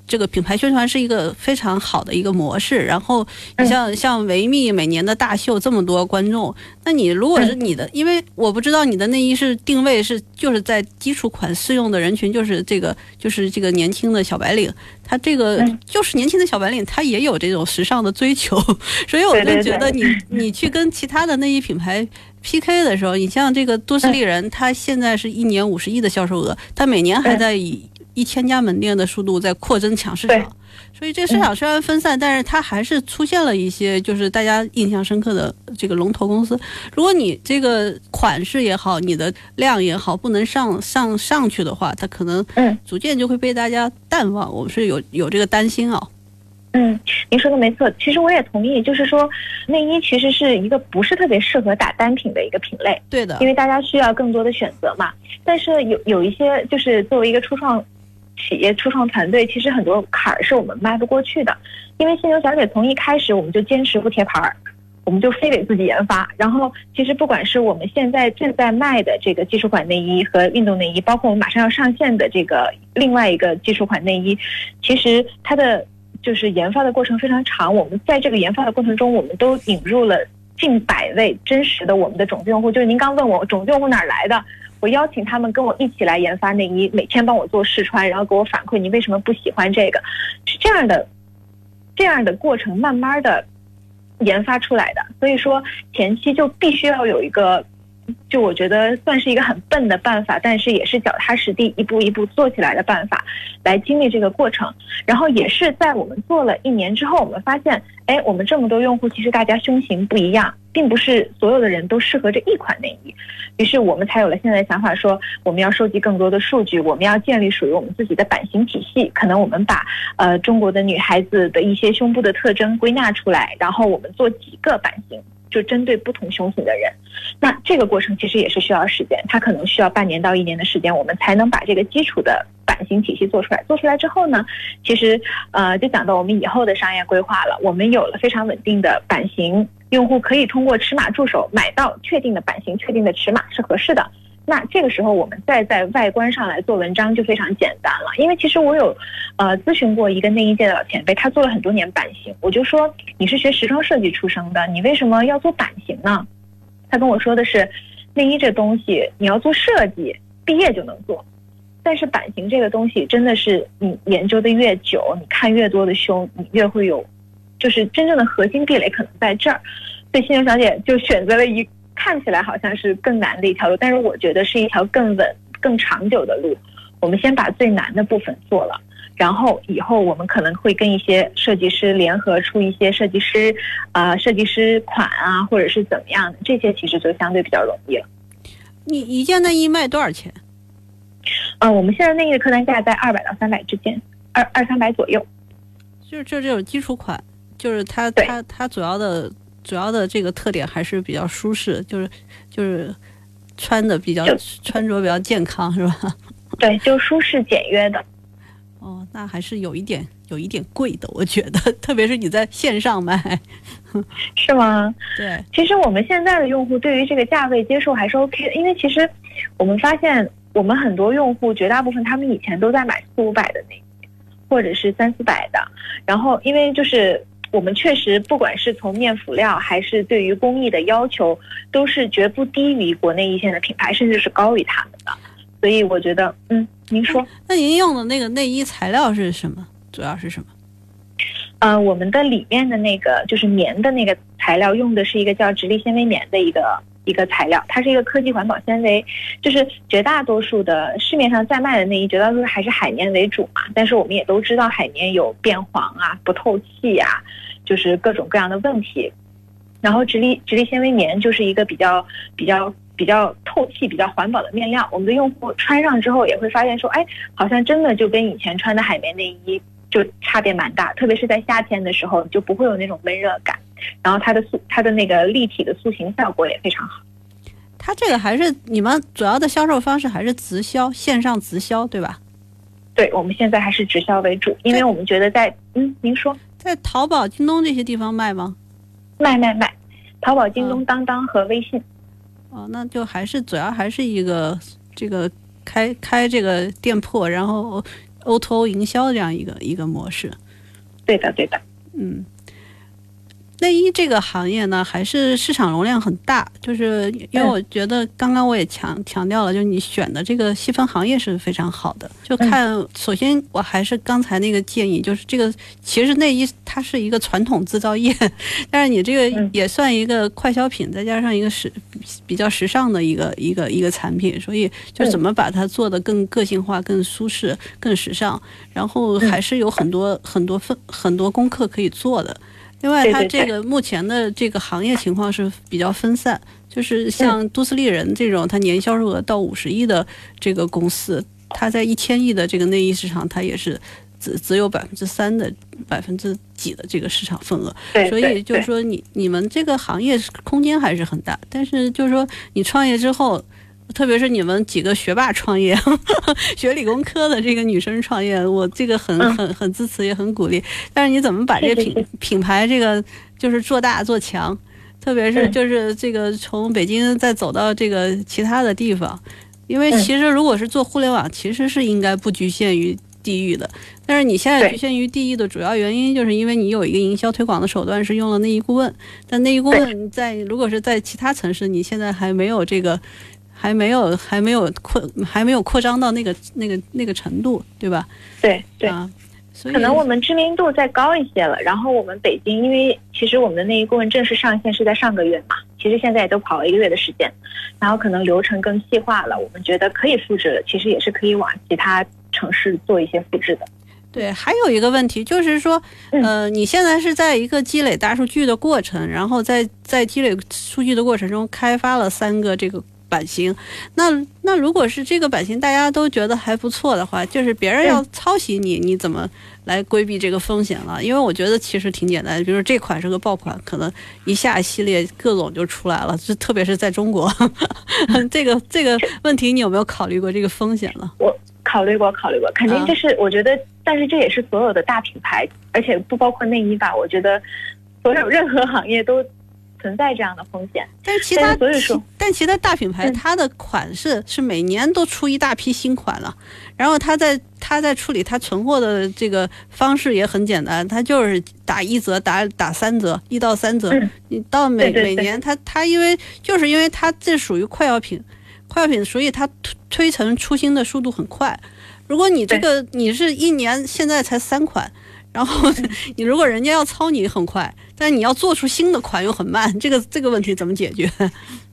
这个品牌宣传是一个非常好的一个模式，然后你像像维密每年的大秀这么多观众，那你如果是你的，因为我不知道你的内衣是定位是就是在基础款适用的人群，就是这个就是这个年轻的小白领，他这个就是年轻的小白领，他也有这种时尚的追求，所以我就觉得你你去跟其他的内衣品牌 PK 的时候，你像这个多斯利人，他现在是一年五十亿的销售额，他每年还在以。一千家门店的速度在扩增抢市场，所以这个市场虽然分散，但是它还是出现了一些就是大家印象深刻的这个龙头公司。如果你这个款式也好，你的量也好，不能上上上去的话，它可能逐渐就会被大家淡忘。我们是有有这个担心啊。嗯，您说的没错，其实我也同意，就是说内衣其实是一个不是特别适合打单品的一个品类。对的，因为大家需要更多的选择嘛。但是有有一些就是作为一个初创。企业初创团队其实很多坎儿是我们迈不过去的，因为犀牛小姐从一开始我们就坚持不贴牌儿，我们就非得自己研发。然后其实不管是我们现在正在卖的这个基础款内衣和运动内衣，包括我们马上要上线的这个另外一个基础款内衣，其实它的就是研发的过程非常长。我们在这个研发的过程中，我们都引入了近百位真实的我们的种子用户。就是您刚问我种子用户哪来的？我邀请他们跟我一起来研发内衣，每天帮我做试穿，然后给我反馈你为什么不喜欢这个，是这样的，这样的过程慢慢的研发出来的。所以说前期就必须要有一个。就我觉得算是一个很笨的办法，但是也是脚踏实地一步一步做起来的办法，来经历这个过程。然后也是在我们做了一年之后，我们发现，哎，我们这么多用户，其实大家胸型不一样，并不是所有的人都适合这一款内衣。于是我们才有了现在的想法，说我们要收集更多的数据，我们要建立属于我们自己的版型体系。可能我们把呃中国的女孩子的一些胸部的特征归纳出来，然后我们做几个版型。就针对不同胸型的人，那这个过程其实也是需要时间，它可能需要半年到一年的时间，我们才能把这个基础的版型体系做出来。做出来之后呢，其实呃，就讲到我们以后的商业规划了。我们有了非常稳定的版型，用户可以通过尺码助手买到确定的版型、确定的尺码是合适的。那这个时候，我们再在外观上来做文章就非常简单了。因为其实我有，呃，咨询过一个内衣界的老前辈，他做了很多年版型。我就说，你是学时装设计出生的，你为什么要做版型呢？他跟我说的是，内衣这东西你要做设计，毕业就能做。但是版型这个东西，真的是你研究的越久，你看越多的胸，你越会有，就是真正的核心壁垒可能在这儿。所以，新牛小姐就选择了一。看起来好像是更难的一条路，但是我觉得是一条更稳、更长久的路。我们先把最难的部分做了，然后以后我们可能会跟一些设计师联合出一些设计师，啊，设计师款啊，或者是怎么样的，这些其实就相对比较容易了。你一件内衣卖多少钱？呃，我们现在内衣的客单价在二百到三百之间，二二三百左右。就是就这种基础款，就是它它它主要的主要的这个特点还是比较舒适，就是就是穿的比较穿着比较健康，是吧？对，就舒适简约的。哦，那还是有一点有一点贵的，我觉得，特别是你在线上买，是吗？对，其实我们现在的用户对于这个价位接受还是 OK 的，因为其实我们发现我们很多用户绝大部分他们以前都在买四五百的内衣，或者是三四百的，然后因为就是我们确实不管是从面辅料还是对于工艺的要求，都是绝不低于国内一线的品牌，甚至是高于他们的，所以我觉得，嗯，您说。那您用的那个内衣材料是什么？主要是什么？呃，我们的里面的那个就是棉的那个材料，用的是一个叫直立纤维棉的一个一个材料，它是一个科技环保纤维。就是绝大多数的市面上在卖的内衣，绝大多数还是海绵为主嘛。但是我们也都知道海绵有变黄啊、不透气呀、就是各种各样的问题。然后直立直立纤维棉就是一个比较比较比较透气、比较环保的面料。我们的用户穿上之后也会发现说，哎，好像真的就跟以前穿的海绵内衣就差别蛮大，特别是在夏天的时候，就不会有那种闷热感。然后它的塑它的那个立体的塑形效果也非常好。它这个还是你们主要的销售方式还是直销，线上直销，对吧？对我们现在还是直销为主，因为我们觉得在嗯，您说在淘宝、京东这些地方卖吗？卖卖卖，淘宝、京东、当当和微信。哦，那就还是主要还是一个这个开开这个店铺，然后 O to O 营销这样一个一个模式。对的，对的。嗯，内衣这个行业呢，还是市场容量很大，就是因为我觉得刚刚我也强强调了，就是你选的这个细分行业是非常好的。就看，首先我还是刚才那个建议，就是这个其实内衣它是一个传统制造业，但是你这个也算一个快消品，再加上一个时比较时尚的一个一个一个产品，所以就怎么把它做的更个性化、更舒适、更时尚，然后还是有很多很多分很多功课可以做的。另外，它这个目前的这个行业情况是比较分散，就是像都斯利人这种，它年销售额到五十亿的这个公司，它在一千亿的这个内衣市场，它也是只只有百分之三的百分之几的这个市场份额。所以就是说，你你们这个行业空间还是很大，但是就是说，你创业之后。特别是你们几个学霸创业，学理工科的这个女生创业，我这个很很很支持，也很鼓励。但是你怎么把这品品牌这个就是做大做强？特别是就是这个从北京再走到这个其他的地方，因为其实如果是做互联网，其实是应该不局限于地域的。但是你现在局限于地域的主要原因，就是因为你有一个营销推广的手段是用了内衣顾问，但内衣顾问在如果是在其他城市，你现在还没有这个。还没有，还没有扩，还没有扩张到那个、那个、那个程度，对吧？对对，啊、所以可能我们知名度再高一些了。然后我们北京，因为其实我们的内衣顾问正式上线是在上个月嘛，其实现在也都跑了一个月的时间，然后可能流程更细化了，我们觉得可以复制了，其实也是可以往其他城市做一些复制的。对，还有一个问题就是说，呃，你现在是在一个积累大数据的过程，然后在在积累数据的过程中开发了三个这个。版型，那那如果是这个版型大家都觉得还不错的话，就是别人要抄袭你，你怎么来规避这个风险了？因为我觉得其实挺简单，比如这款是个爆款，可能一下系列各种就出来了，就特别是在中国 这个这个问题你有没有考虑过这个风险了？我考虑过，考虑过，肯定这是我觉得，但是这也是所有的大品牌，而且不包括内衣吧？我觉得所有任何行业都。存在这样的风险，但是其他所以说，但其他大品牌它的款式是每年都出一大批新款了，然后它在它在处理它存货的这个方式也很简单，它就是打一折，打打三折，一到三折。你到每每年它它因为就是因为它这属于快药品，快药品，所以它推推陈出新的速度很快。如果你这个你是一年现在才三款。然后 你如果人家要操你很快，但是你要做出新的款又很慢，这个这个问题怎么解决？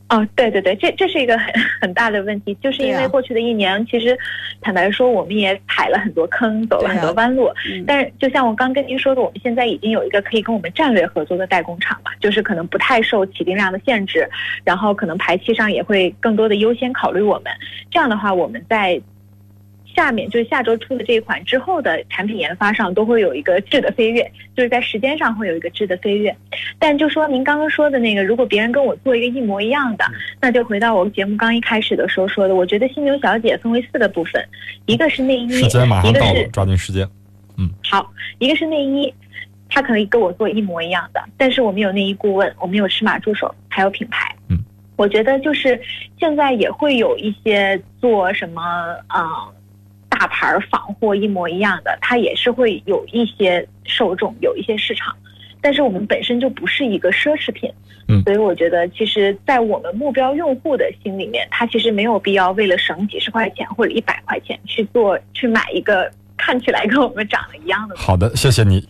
哦，对对对，这这是一个很很大的问题，就是因为过去的一年，其实坦白说，我们也踩了很多坑，走了很多弯路。但是就像我刚跟您说的，我们现在已经有一个可以跟我们战略合作的代工厂了，就是可能不太受起订量的限制，然后可能排期上也会更多的优先考虑我们。这样的话，我们在下面就是下周出的这一款之后的产品研发上都会有一个质的飞跃，就是在时间上会有一个质的飞跃。但就说您刚刚说的那个，如果别人跟我做一个一模一样的，那就回到我节目刚一开始的时候说的，我觉得犀牛小姐分为四个部分，一个是内衣，时间马上一个是，到了抓紧时间。嗯好，一个是内衣，他可以跟我做一模一样的，但是我们有内衣顾问，我们有尺码助手，还有品牌。嗯，我觉得就是现在也会有一些做什么呃大牌儿仿货一模一样的，它也是会有一些受众，有一些市场。但是我们本身就不是一个奢侈品，嗯所以我觉得其实，在我们目标用户的心里面，他其实没有必要为了省几十块钱或者一百块钱去做去买一个看起来跟我们长得一样的。好的，谢谢你。